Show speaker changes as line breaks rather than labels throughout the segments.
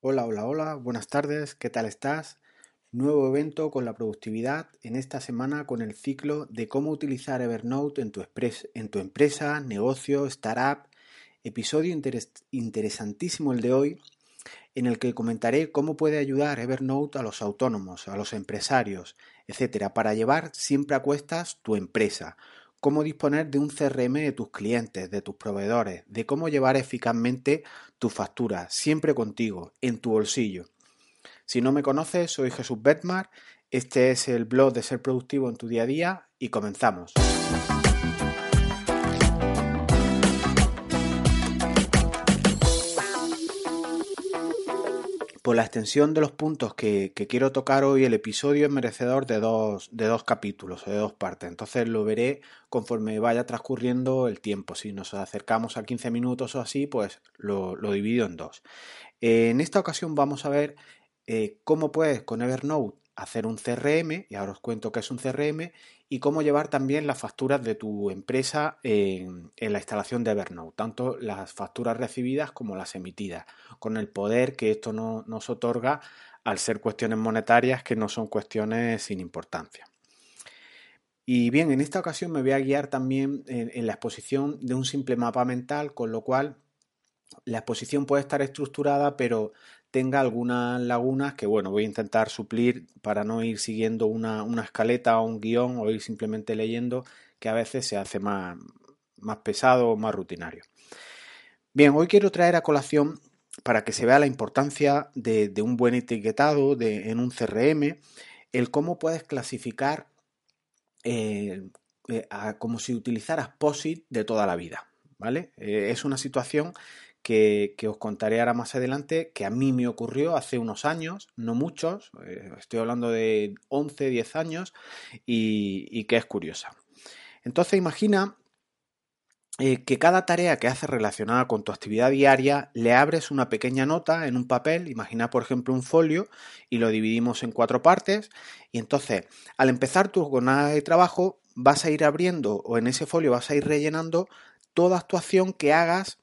Hola, hola, hola, buenas tardes, ¿qué tal estás? Nuevo evento con la productividad en esta semana con el ciclo de cómo utilizar Evernote en tu, empresa, negocio, startup. Episodio interesantísimo el de hoy en el que comentaré cómo puede ayudar Evernote a los autónomos, a los empresarios, etcétera, para llevar siempre a cuestas tu empresa, cómo disponer de un CRM de tus clientes, de tus proveedores, de cómo llevar eficazmente tu factura, siempre contigo, en tu bolsillo. Si no me conoces, soy Jesús Betmar, este es el blog de Ser Productivo en tu día a día y comenzamos. Por la extensión de los puntos que, quiero tocar hoy, el episodio es merecedor de dos, de dos capítulos, de dos partes. Entonces lo veré conforme vaya transcurriendo el tiempo. Si nos acercamos a 15 minutos o así, pues lo, divido en dos. en esta ocasión vamos a ver eh, cómo puedes con Evernote hacer un CRM, y ahora os cuento qué es un CRM, y cómo llevar también las facturas de tu empresa en, la instalación de Evernote, tanto las facturas recibidas como las emitidas, con el poder que esto nos otorga al ser cuestiones monetarias que no son cuestiones sin importancia. Y bien, en esta ocasión me voy a guiar también en la exposición de un simple mapa mental, con lo cual la exposición puede estar estructurada, pero tenga algunas lagunas que, bueno, voy a intentar suplir para no ir siguiendo una, escaleta o un guion o ir simplemente leyendo, que a veces se hace más, más pesado o más rutinario. Bien, hoy quiero traer a colación para que se vea la importancia de, un buen etiquetado de, en un CRM, el cómo puedes clasificar eh, eh, como si utilizaras POSIT de toda la vida. ¿Vale? Eh, es una situación que, os contaré ahora más adelante, que a mí me ocurrió hace unos años, no muchos, eh, estoy hablando de 11, 10 años, y, que es curiosa. Entonces imagina eh, que cada tarea que haces relacionada con tu actividad diaria le abres una pequeña nota en un papel, imagina por ejemplo un folio y lo dividimos en cuatro partes y entonces al empezar tu jornada de trabajo vas a ir abriendo o en ese folio vas a ir rellenando toda actuación que hagas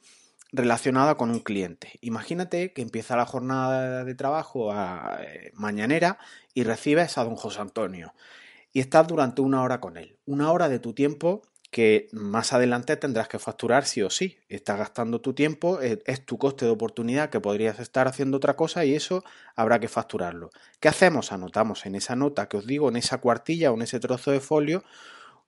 relacionada con un cliente. Imagínate que empieza la jornada de trabajo a, eh, mañanera y recibes a don José Antonio y estás durante una hora con él. Una hora de tu tiempo que más adelante tendrás que facturar sí o sí. Estás gastando tu tiempo, es, es, tu coste de oportunidad que podrías estar haciendo otra cosa y eso habrá que facturarlo. ¿Qué hacemos? Anotamos en esa nota que os digo, en esa cuartilla o en ese trozo de folio,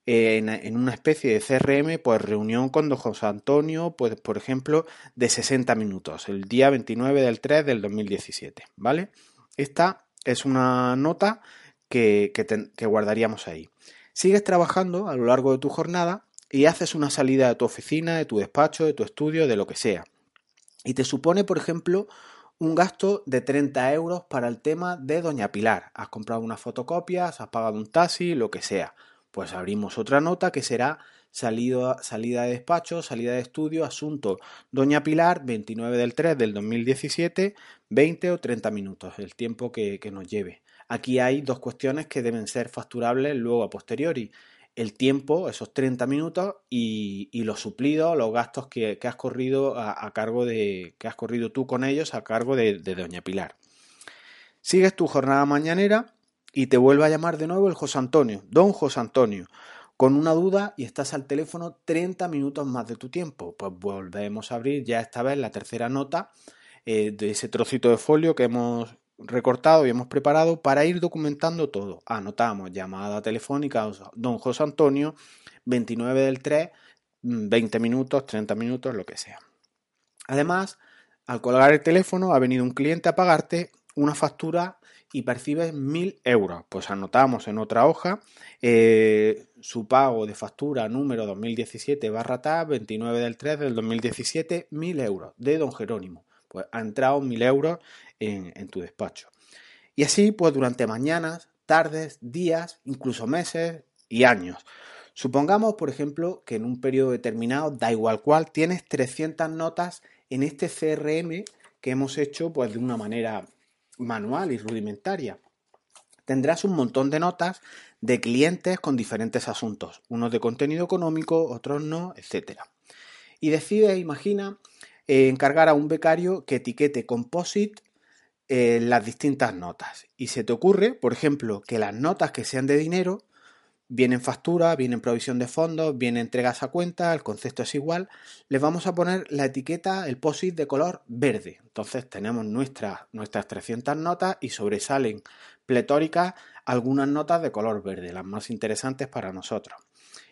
en, una especie de CRM, pues reunión con don José Antonio, pues por ejemplo, de 60 minutos, el día 29 del 3 del 2017, ¿vale? Esta es una nota que, que guardaríamos ahí. Sigues trabajando a lo largo de tu jornada y haces una salida de tu oficina, de tu despacho, de tu estudio, de lo que sea. Y te supone, por ejemplo, un gasto de 30 euros para el tema de Doña Pilar. Has comprado unas fotocopias, has pagado un taxi, lo que sea pues abrimos otra nota que será salida, de despacho, salida de estudio, asunto Doña Pilar, 29 del 3 del 2017, 20 o 30 minutos, el tiempo que, nos lleve. Aquí hay dos cuestiones que deben ser facturables luego a posteriori. El tiempo, esos 30 minutos, y, los suplidos, los gastos que, has corrido a, cargo de. que has corrido tú con ellos a cargo de Doña Pilar. Sigues tu jornada mañanera y te vuelve a llamar de nuevo el José Antonio, don José Antonio, con una duda y estás al teléfono 30 minutos más de tu tiempo. Pues volvemos a abrir ya esta vez la tercera nota eh, de ese trocito de folio que hemos recortado y hemos preparado para ir documentando todo. Anotamos llamada telefónica, don José Antonio, 29 del 3, 20 minutos, 30 minutos, lo que sea. Además, al colgar el teléfono ha venido un cliente a pagarte una factura y percibes 1.000 euros. Pues anotamos en otra hoja eh, su pago de factura número 2017 barra TAP 29 del 3 del 2017, 1.000 euros de don Jerónimo. Pues ha entrado 1.000 euros en, en tu despacho. Y así, pues durante mañanas, tardes, días, incluso meses y años. Supongamos, por ejemplo, que en un periodo determinado, da igual cual, tienes 300 notas en este CRM que hemos hecho pues de una manera manual y rudimentaria. Tendrás un montón de notas de clientes con diferentes asuntos, unos de contenido económico, otros no, etc. Y decide, imagina, eh, encargar a un becario que etiquete Composite eh, las distintas notas. Y se te ocurre, por ejemplo, que las notas que sean de dinero vienen factura, vienen provisión de fondos, vienen entregas a cuenta, el concepto es igual. Les vamos a poner la etiqueta, el POSIT de color verde. Entonces tenemos nuestras, nuestras 300 notas y sobresalen pletóricas algunas notas de color verde, las más interesantes para nosotros.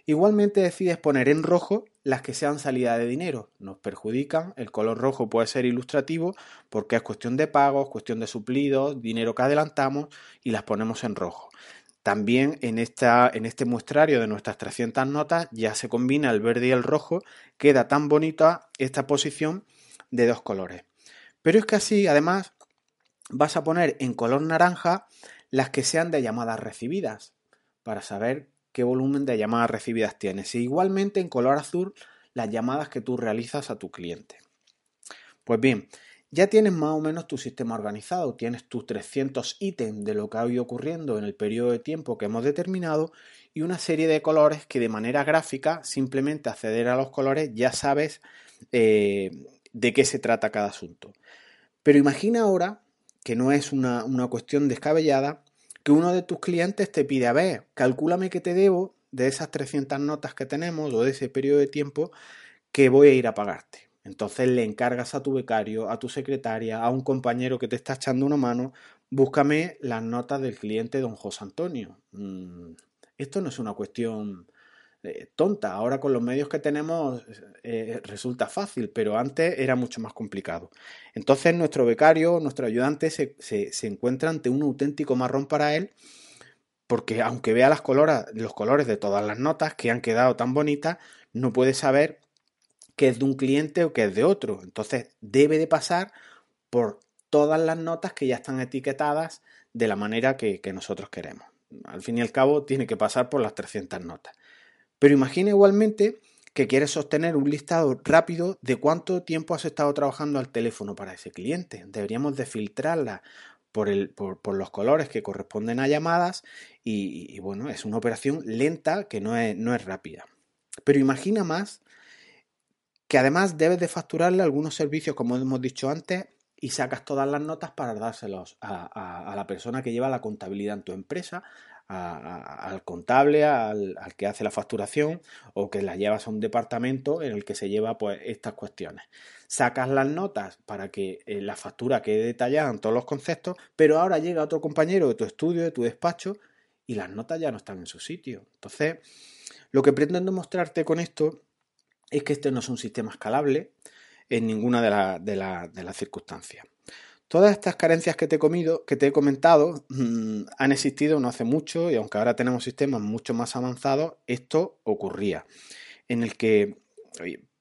Igualmente decides poner en rojo las que sean salida de dinero. Nos perjudican. El color rojo puede ser ilustrativo porque es cuestión de pagos, cuestión de suplidos, dinero que adelantamos y las ponemos en rojo. También en, esta, en este muestrario de nuestras 300 notas ya se combina el verde y el rojo. Queda tan bonita esta posición de dos colores. Pero es que así, además, vas a poner en color naranja las que sean de llamadas recibidas para saber qué volumen de llamadas recibidas tienes. E igualmente en color azul las llamadas que tú realizas a tu cliente. Pues bien, ya tienes más o menos tu sistema organizado, tienes tus 300 ítems de lo que ha ido ocurriendo en el periodo de tiempo que hemos determinado y una serie de colores que de manera gráfica, simplemente acceder a los colores, ya sabes eh, de qué se trata cada asunto. Pero imagina ahora, que no es una, cuestión descabellada, que uno de tus clientes te pide, a ver, calcúlame que te debo de esas 300 notas que tenemos o de ese periodo de tiempo que voy a ir a pagarte. Entonces le encargas a tu becario, a tu secretaria, a un compañero que te está echando una mano, búscame las notas del cliente don José Antonio. Mm, esto no es una cuestión eh, tonta. Ahora con los medios que tenemos eh, resulta fácil, pero antes era mucho más complicado. Entonces nuestro becario, nuestro ayudante se, se, encuentra ante un auténtico marrón para él, porque aunque vea las los colores de todas las notas que han quedado tan bonitas, no puede saber qué es de un cliente o qué es de otro. Entonces debe de pasar por todas las notas que ya están etiquetadas de la manera que, que nosotros queremos. Al fin y al cabo tiene que pasar por las 300 notas. Pero imagina igualmente que quieres sostener un listado rápido de cuánto tiempo has estado trabajando al teléfono para ese cliente. Deberíamos de filtrarla por, el, por, los colores que corresponden a llamadas y, bueno, es una operación lenta que no es rápida. Pero imagina más que además debes de facturarle algunos servicios, como hemos dicho antes, y sacas todas las notas para dárselos a, la persona que lleva la contabilidad en tu empresa, al contable, al, que hace la facturación o que la llevas a un departamento en el que se lleva pues estas cuestiones. Sacas las notas para que eh, la factura quede detallada en todos los conceptos, pero ahora llega otro compañero de tu estudio, de tu despacho y las notas ya no están en su sitio. Entonces, lo que pretendo mostrarte con esto es que este no es un sistema escalable en ninguna de, de las circunstancias. Todas estas carencias que te he, comido, que te he comentado mm, han existido no hace mucho y aunque ahora tenemos sistemas mucho más avanzados, esto ocurría. En el que,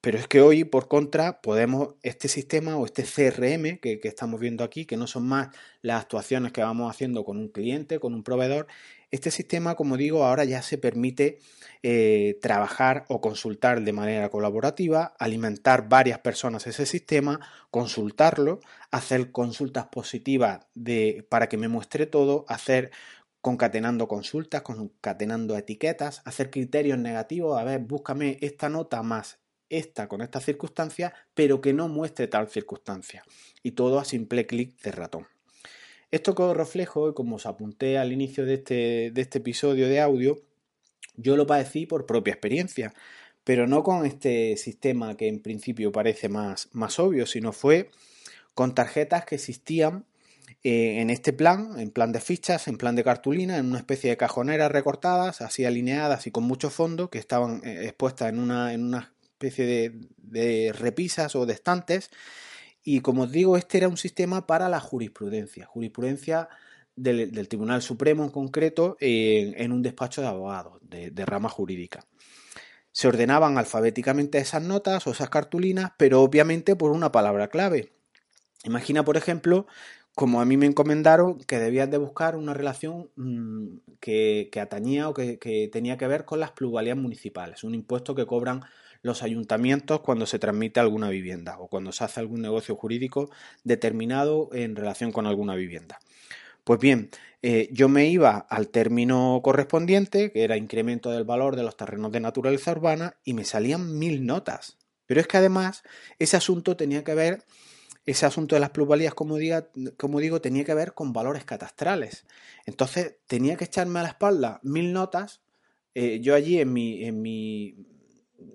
pero es que hoy, por contra, podemos, este sistema o este CRM que, que estamos viendo aquí, que no son más las actuaciones que vamos haciendo con un cliente, con un proveedor, este sistema, como digo, ahora ya se permite eh, trabajar o consultar de manera colaborativa, alimentar varias personas ese sistema, consultarlo, hacer consultas positivas de, para que me muestre todo, hacer concatenando consultas, concatenando etiquetas, hacer criterios negativos, a ver, búscame esta nota más esta con estas circunstancias, pero que no muestre tal circunstancia. Y todo a simple clic de ratón. Esto os reflejo, como os apunté al inicio de este, de este episodio de audio, yo lo padecí por propia experiencia, pero no con este sistema que en principio parece más, más obvio, sino fue con tarjetas que existían eh, en este plan, en plan de fichas, en plan de cartulina, en una especie de cajoneras recortadas, así alineadas y con mucho fondo, que estaban eh, expuestas en una, en una especie de, de repisas o de estantes y como os digo, este era un sistema para la jurisprudencia, jurisprudencia del, Tribunal Supremo en concreto, en un despacho de abogados de, rama jurídica. Se ordenaban alfabéticamente esas notas o esas cartulinas, pero obviamente por una palabra clave. Imagina, por ejemplo, como a mí me encomendaron que debías de buscar una relación mm, que, atañía o que, que, tenía que ver con las plusvalías municipales, un impuesto que cobran los ayuntamientos cuando se transmite alguna vivienda o cuando se hace algún negocio jurídico determinado en relación con alguna vivienda. Pues bien, eh, yo me iba al término correspondiente, que era incremento del valor de los terrenos de naturaleza urbana, y me salían mil notas. Pero es que además ese asunto tenía que ver ese asunto de las plusvalías, como, como digo, tenía que ver con valores catastrales. Entonces tenía que echarme a la espalda mil notas. Eh, yo allí en mi, en mi,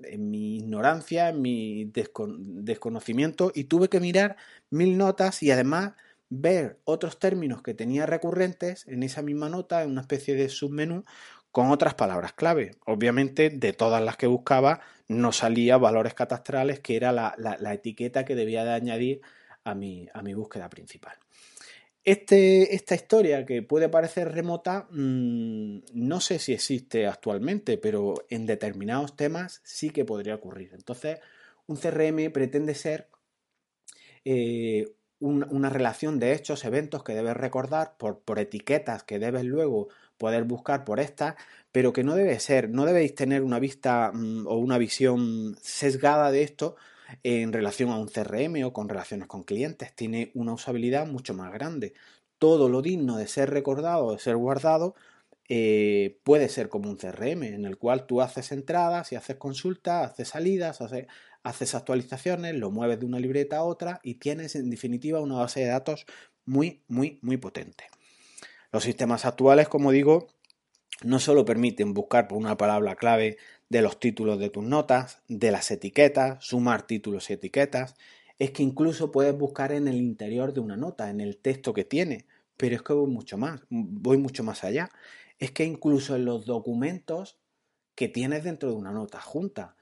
en mi ignorancia, en mi desconocimiento, y tuve que mirar mil notas y además ver otros términos que tenía recurrentes en esa misma nota, en una especie de submenú, con otras palabras clave. Obviamente, de todas las que buscaba, no salía valores catastrales, que era la, etiqueta que debía de añadir a mi, a mi búsqueda principal. Este, esta historia que puede parecer remota, mm, no sé si existe actualmente, pero en determinados temas sí que podría ocurrir. Entonces, un CRM pretende ser eh, una relación de hechos, eventos que debes recordar por, por etiquetas que debes luego poder buscar por estas, pero que no debe ser, no debéis tener una vista mm, o una visión sesgada de esto en relación a un CRM o con relaciones con clientes. Tiene una usabilidad mucho más grande. Todo lo digno de ser recordado, de ser guardado, eh, puede ser como un CRM, en el cual tú haces entradas y haces consultas, haces salidas, haces, actualizaciones, lo mueves de una libreta a otra y tienes en definitiva una base de datos muy, muy, muy potente. Los sistemas actuales, como digo, no solo permiten buscar por una palabra clave de los títulos de tus notas, de las etiquetas, sumar títulos y etiquetas, es que incluso puedes buscar en el interior de una nota, en el texto que tiene, pero es que voy mucho más, voy mucho más allá. Es que incluso en los documentos que tienes dentro de una nota junta,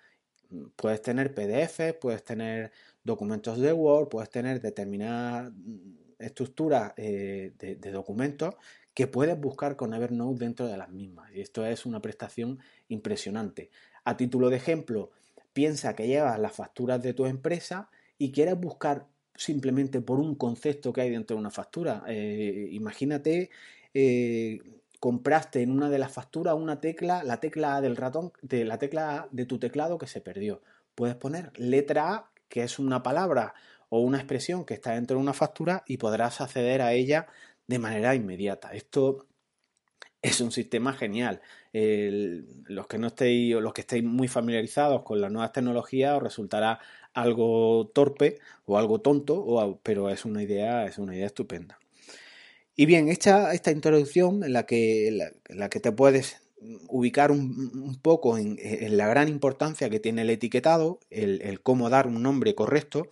puedes tener PDF, puedes tener documentos de Word, puedes tener determinadas estructuras eh, de, documentos que puedes buscar con Evernote dentro de las mismas. Y esto es una prestación impresionante. A título de ejemplo, piensa que llevas las facturas de tu empresa y quieres buscar simplemente por un concepto que hay dentro de una factura. Eh, imagínate, eh, compraste en una de las facturas una tecla, la tecla del ratón, de la tecla de tu teclado que se perdió. Puedes poner letra A, que es una palabra o una expresión que está dentro de una factura y podrás acceder a ella de manera inmediata. Esto es un sistema genial. los que no estéis o los que estéis muy familiarizados con las nuevas tecnologías os resultará algo torpe o algo tonto, pero es una idea, es una idea estupenda. Y bien, esta, esta introducción en la que, la, que te puedes ubicar un, poco en, la gran importancia que tiene el etiquetado, el cómo dar un nombre correcto,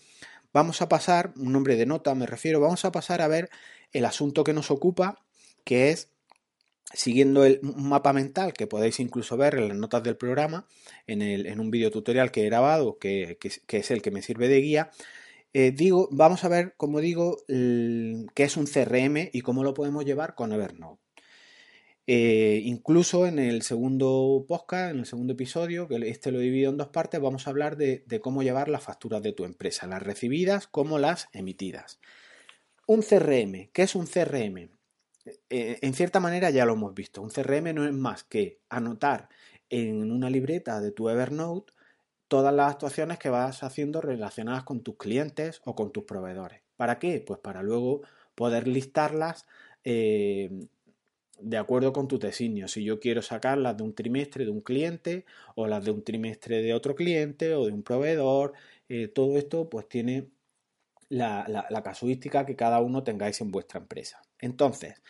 vamos a pasar, un nombre de nota me refiero, vamos a pasar a ver el asunto que nos ocupa, que es siguiendo el mapa mental que podéis incluso ver en las notas del programa, en, un video tutorial que he grabado, que, es el que me sirve de guía, eh, digo, vamos a ver, como digo, qué es un CRM y cómo lo podemos llevar con Evernote. Eh, incluso en el segundo podcast, en el segundo episodio, que este lo divido en dos partes, vamos a hablar de, cómo llevar las facturas de tu empresa, las recibidas como las emitidas. Un CRM, ¿qué es un CRM? Eh, en cierta manera ya lo hemos visto. Un CRM no es más que anotar en una libreta de tu Evernote todas las actuaciones que vas haciendo relacionadas con tus clientes o con tus proveedores. ¿Para qué? Pues para luego poder listarlas eh, de acuerdo con tu designio. Si yo quiero sacar las de un trimestre de un cliente o las de un trimestre de otro cliente o de un proveedor, eh, todo esto pues tiene la, casuística que cada uno tengáis en vuestra empresa. Entonces,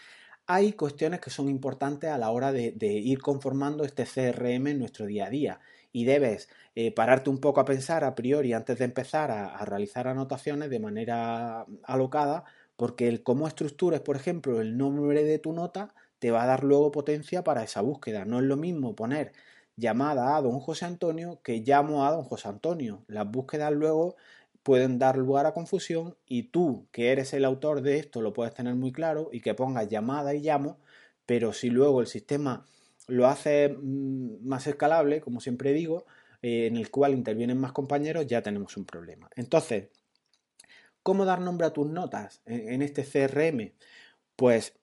hay cuestiones que son importantes a la hora de, ir conformando este CRM en nuestro día a día y debes eh, pararte un poco a pensar a priori antes de empezar a, a realizar anotaciones de manera alocada porque el cómo estructuras, por ejemplo, el nombre de tu nota te va a dar luego potencia para esa búsqueda. No es lo mismo poner llamada a don José Antonio que llamo a don José Antonio. Las búsquedas luego pueden dar lugar a confusión y tú, que eres el autor de esto, lo puedes tener muy claro y que pongas llamada y llamo, pero si luego el sistema lo hace mm, más escalable, como siempre digo, eh, en el cual intervienen más compañeros, ya tenemos un problema. Entonces, ¿cómo dar nombre a tus notas en este CRM? Pues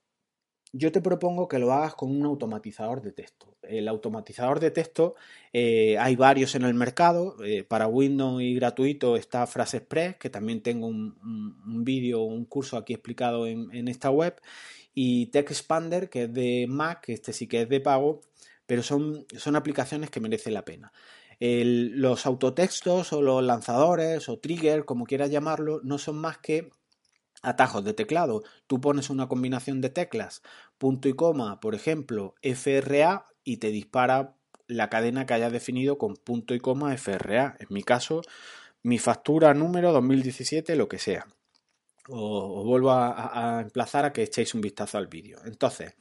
yo te propongo que lo hagas con un automatizador de texto. El automatizador de texto eh, hay varios en el mercado. Eh, para Windows y gratuito está Express, que también tengo un, un, vídeo, un curso aquí explicado en, esta web. Y TextExpander, que es de Mac, este sí que es de pago, pero son, son aplicaciones que merecen la pena. los autotextos o los lanzadores o trigger, como quieras llamarlo, no son más que atajos de teclado. Tú pones una combinación de teclas, punto y coma, por ejemplo, FRA, y te dispara la cadena que hayas definido con punto y coma FRA. En mi caso, mi factura número 2017, lo que sea. Os, vuelvo a, emplazar a que echéis un vistazo al vídeo. Entonces,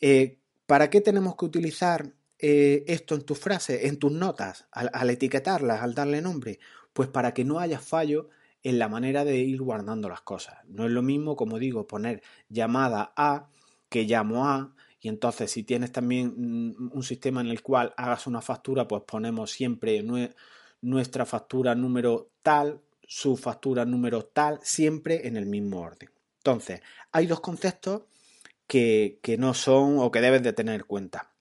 eh, ¿para qué tenemos que utilizar eh, esto en tus frases, en tus notas, al, etiquetarlas, al darle nombre? Pues para que no haya fallo en la manera de ir guardando las cosas. No es lo mismo, como digo, poner llamada a que llamo a. Y entonces, si tienes también mm, un sistema en el cual hagas una factura, pues ponemos siempre nuestra factura número tal, su factura número tal, siempre en el mismo orden. Entonces, hay dos conceptos que, que no son o que debes de tener en cuenta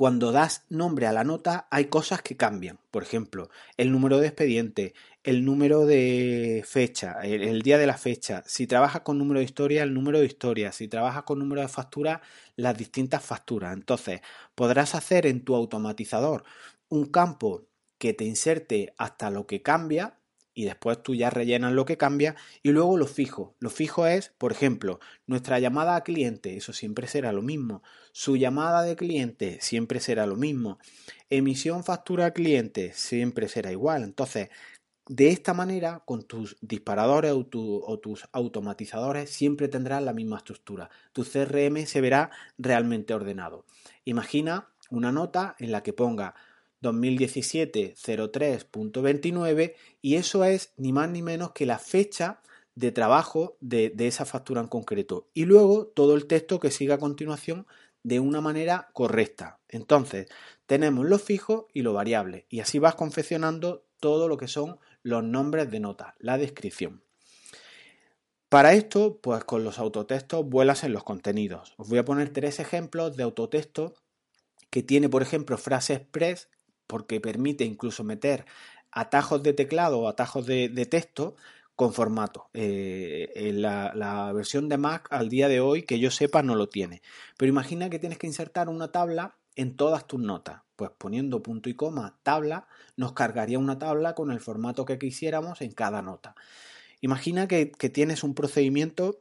cuando das nombre a la nota hay cosas que cambian. Por ejemplo, el número de expediente, el número de fecha, el, día de la fecha. Si trabajas con número de historia, el número de historia. Si trabajas con número de factura, las distintas facturas. Entonces, podrás hacer en tu automatizador un campo que te inserte hasta lo que cambia y después tú ya rellenas lo que cambia y luego lo fijo. Lo fijo es, por ejemplo, nuestra llamada a cliente, eso siempre será lo mismo. Su llamada de cliente siempre será lo mismo. Emisión factura a cliente siempre será igual. Entonces, de esta manera, con tus disparadores o, o, tus automatizadores, siempre tendrás la misma estructura. Tu CRM se verá realmente ordenado. Imagina una nota en la que ponga 2017 03.29 y eso es ni más ni menos que la fecha de trabajo de, esa factura en concreto y luego todo el texto que siga a continuación de una manera correcta. Entonces, tenemos lo fijo y lo variable y así vas confeccionando todo lo que son los nombres de nota, la descripción. Para esto, pues con los autotextos vuelas en los contenidos. Os voy a poner tres ejemplos de autotexto que tiene, por ejemplo, frase express porque permite incluso meter atajos de teclado o atajos de, texto con formato. Eh, en la, versión de Mac al día de hoy, que yo sepa, no lo tiene. Pero imagina que tienes que insertar una tabla en todas tus notas. Pues poniendo punto y coma tabla, nos cargaría una tabla con el formato que quisiéramos en cada nota. Imagina que, tienes un procedimiento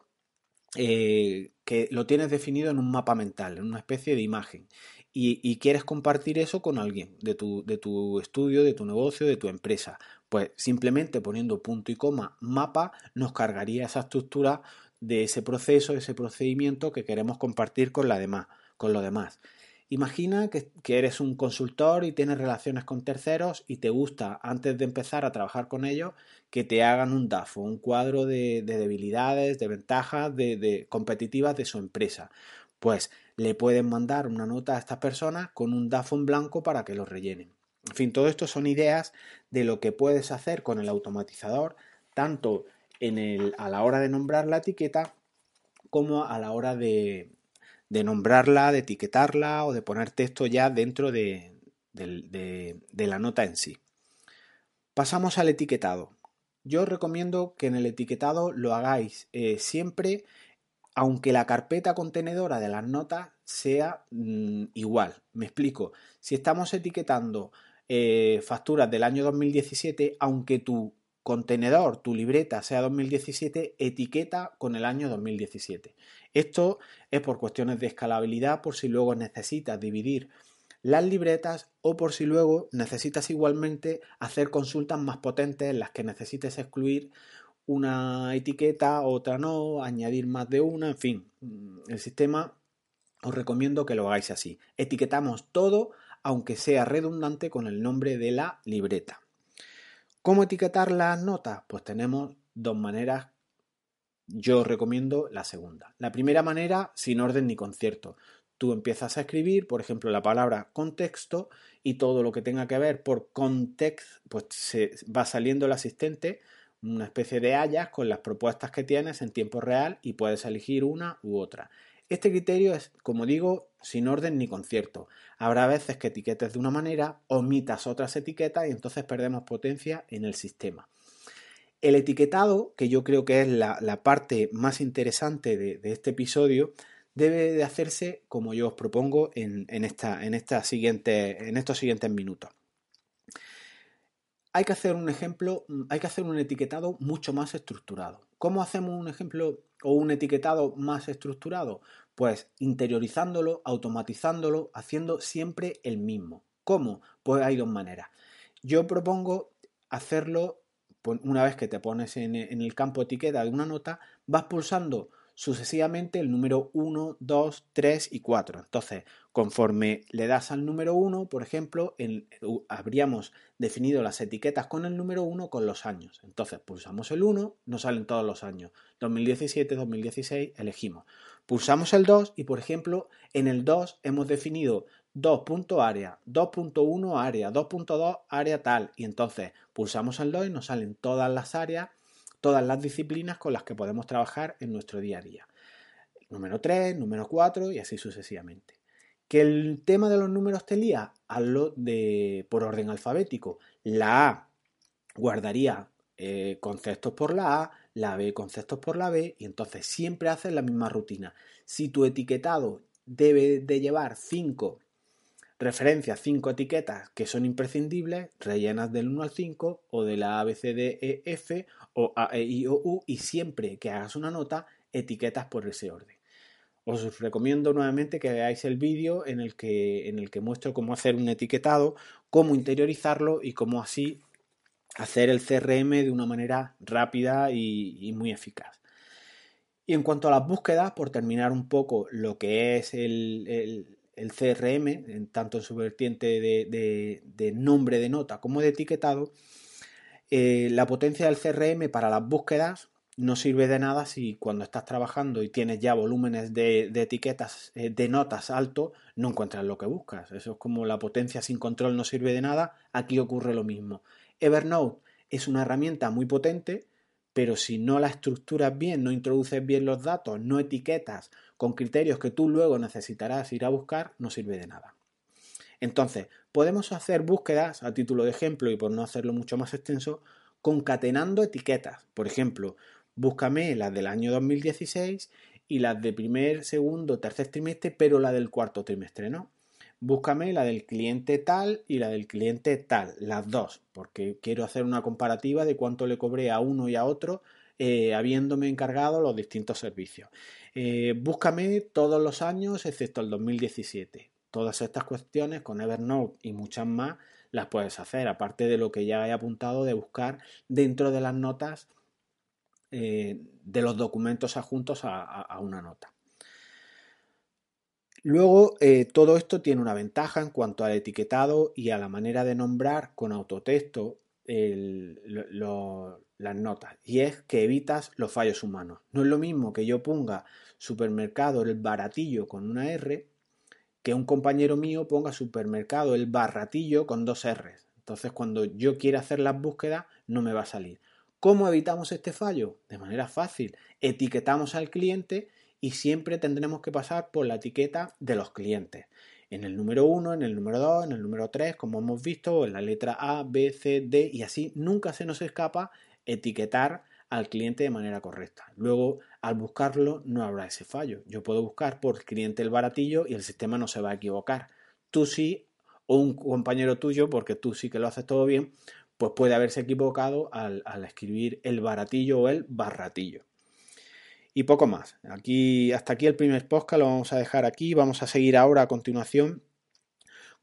eh, que lo tienes definido en un mapa mental, en una especie de imagen y, quieres compartir eso con alguien de tu, de tu estudio, de tu negocio, de tu empresa. Pues simplemente poniendo punto y coma mapa nos cargaría esa estructura de ese proceso, ese procedimiento que queremos compartir con, la demás, con lo demás. Imagina que, eres un consultor y tienes relaciones con terceros y te gusta, antes de empezar a trabajar con ellos, que te hagan un DAFO, un cuadro de, debilidades, de ventajas, de, de competitivas de su empresa. Pues le pueden mandar una nota a estas personas con un DAFO en blanco para que lo rellenen. En fin, todo esto son ideas de lo que puedes hacer con el automatizador, tanto a la hora de nombrar la etiqueta como a la hora de, nombrarla, de etiquetarla o de poner texto ya dentro de, la nota en sí. Pasamos al etiquetado. Yo recomiendo que en el etiquetado lo hagáis eh, siempre aunque la carpeta contenedora de las notas sea mm, igual. Me explico. Si estamos etiquetando eh, facturas del año 2017, aunque tu contenedor, tu libreta sea 2017, etiqueta con el año 2017. Esto es por cuestiones de escalabilidad, por si luego necesitas dividir las libretas o por si luego necesitas igualmente hacer consultas más potentes en las que necesites excluir una etiqueta, otra no, añadir más de una, en fin, mm, el sistema os recomiendo que lo hagáis así. Etiquetamos todo, aunque sea redundante, con el nombre de la libreta. ¿Cómo etiquetar las notas? Pues tenemos dos maneras. Yo recomiendo la segunda. La primera manera, sin orden ni concierto. Tú empiezas a escribir, por ejemplo, la palabra contexto y todo lo que tenga que ver por context, pues se va saliendo el asistente una especie de hayas con las propuestas que tienes en tiempo real y puedes elegir una u otra. Este criterio es, como digo, sin orden ni concierto. Habrá veces que etiquetes de una manera, omitas otras etiquetas y entonces perdemos potencia en el sistema. El etiquetado, que yo creo que es la, parte más interesante de, este episodio, debe de hacerse como yo os propongo en, en, esta siguiente, en estos siguientes minutos. Hay que hacer un ejemplo, mm, hay que hacer un etiquetado mucho más estructurado. ¿Cómo hacemos un ejemplo o un etiquetado más estructurado? Pues interiorizándolo, automatizándolo, haciendo siempre el mismo. ¿Cómo? Pues hay dos maneras. Yo propongo hacerlo una vez que te pones en el campo etiqueta de una nota, vas pulsando sucesivamente el número 1, 2, 3 y 4. Entonces, conforme le das al número 1, por ejemplo, habríamos definido las etiquetas con el número 1 con los años. Entonces, pulsamos el 1, nos salen todos los años. 2017, 2016, elegimos. Pulsamos el 2 y, por ejemplo, en el 2 hemos definido 2.área, 2.1 área, 2.2 área tal. Y entonces pulsamos el 2 y nos salen todas las áreas todas las disciplinas con las que podemos trabajar en nuestro día a día. Número 3, número 4 y así sucesivamente. Que el tema de los números te lía, hazlo de, por orden alfabético. La A guardaría eh, conceptos por la A, la B conceptos por la B y entonces siempre haces la misma rutina. Si tu etiquetado debe de llevar 5 referencias, 5 etiquetas que son imprescindibles, rellenas del 1 al 5 o de la A, B, C, D, E, F o A, E, I, O, U y siempre que hagas una nota, etiquetas por ese orden. Os recomiendo nuevamente que veáis el vídeo en, el que, en el que muestro cómo hacer un etiquetado, cómo interiorizarlo y cómo así hacer el CRM de una manera rápida y, muy eficaz. Y en cuanto a las búsquedas, por terminar un poco lo que es el, CRM, tanto en su vertiente de nombre de nota como de etiquetado, eh, la potencia del CRM para las búsquedas no sirve de nada si cuando estás trabajando y tienes ya volúmenes de, etiquetas, eh, de notas alto, no encuentras lo que buscas. Eso es como la potencia sin control no sirve de nada. Aquí ocurre lo mismo. Evernote es una herramienta muy potente, pero si no la estructuras bien, no introduces bien los datos, no etiquetas con criterios que tú luego necesitarás ir a buscar, no sirve de nada. Entonces, podemos hacer búsquedas, a título de ejemplo y por no hacerlo mucho más extenso, concatenando etiquetas. Por ejemplo, búscame las del año 2016 y las de primer, segundo, tercer trimestre, pero la del cuarto trimestre, ¿no? Búscame la del cliente tal y la del cliente tal, las dos, porque quiero hacer una comparativa de cuánto le cobré a uno y a otro eh, habiéndome encargado los distintos servicios. Eh, búscame todos los años excepto el 2017. Todas estas cuestiones con Evernote y muchas más las puedes hacer, aparte de lo que ya he apuntado de buscar dentro de las notas eh, de los documentos adjuntos a, una nota. Luego, todo esto tiene una ventaja en cuanto al etiquetado y a la manera de nombrar con autotexto las notas, y es que evitas los fallos humanos. No es lo mismo que yo ponga supermercado el baratillo con una R que un compañero mío ponga supermercado el barratillo con dos R's. Entonces, cuando yo quiera hacer las búsquedas, no me va a salir. ¿Cómo evitamos este fallo? De manera fácil. Etiquetamos al cliente y siempre tendremos que pasar por la etiqueta de los clientes. En el número 1, en el número 2, en el número 3, como hemos visto, en la letra A, B, C, D y así nunca se nos escapa etiquetar al cliente de manera correcta. Luego, al buscarlo, no habrá ese fallo. Yo puedo buscar por cliente el baratillo y el sistema no se va a equivocar. Tú sí, o un compañero tuyo, porque tú sí que lo haces todo bien, pues puede haberse equivocado al, escribir el baratillo o el barratillo. Y poco más. Aquí, hasta aquí el primer podcast, lo vamos a dejar aquí. Vamos a seguir ahora a continuación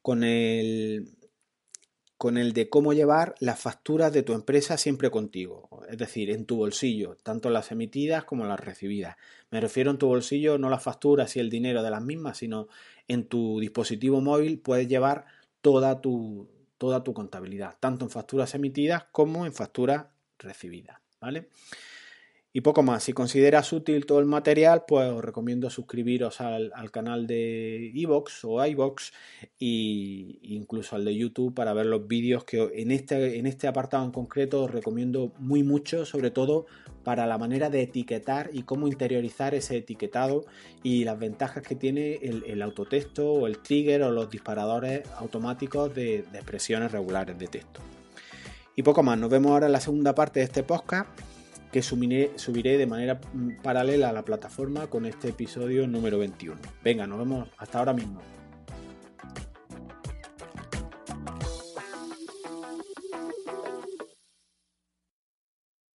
con el, con el de cómo llevar las facturas de tu empresa siempre contigo, es decir, en tu bolsillo, tanto las emitidas como las recibidas. Me refiero en tu bolsillo, no las facturas y el dinero de las mismas, sino en tu dispositivo móvil puedes llevar toda tu, toda tu contabilidad, tanto en facturas emitidas como en facturas recibidas, ¿vale? Y poco más. Si consideras útil todo el material, pues os recomiendo suscribiros al, canal de iVox o iVox e incluso al de YouTube para ver los vídeos que en este, en este apartado en concreto os recomiendo muy mucho, sobre todo para la manera de etiquetar y cómo interiorizar ese etiquetado y las ventajas que tiene el, autotexto o el trigger o los disparadores automáticos de, de expresiones regulares de texto. Y poco más. Nos vemos ahora en la segunda parte de este podcast que subiré, de manera mm, paralela a la plataforma con este episodio número 21. Venga, nos vemos hasta ahora mismo.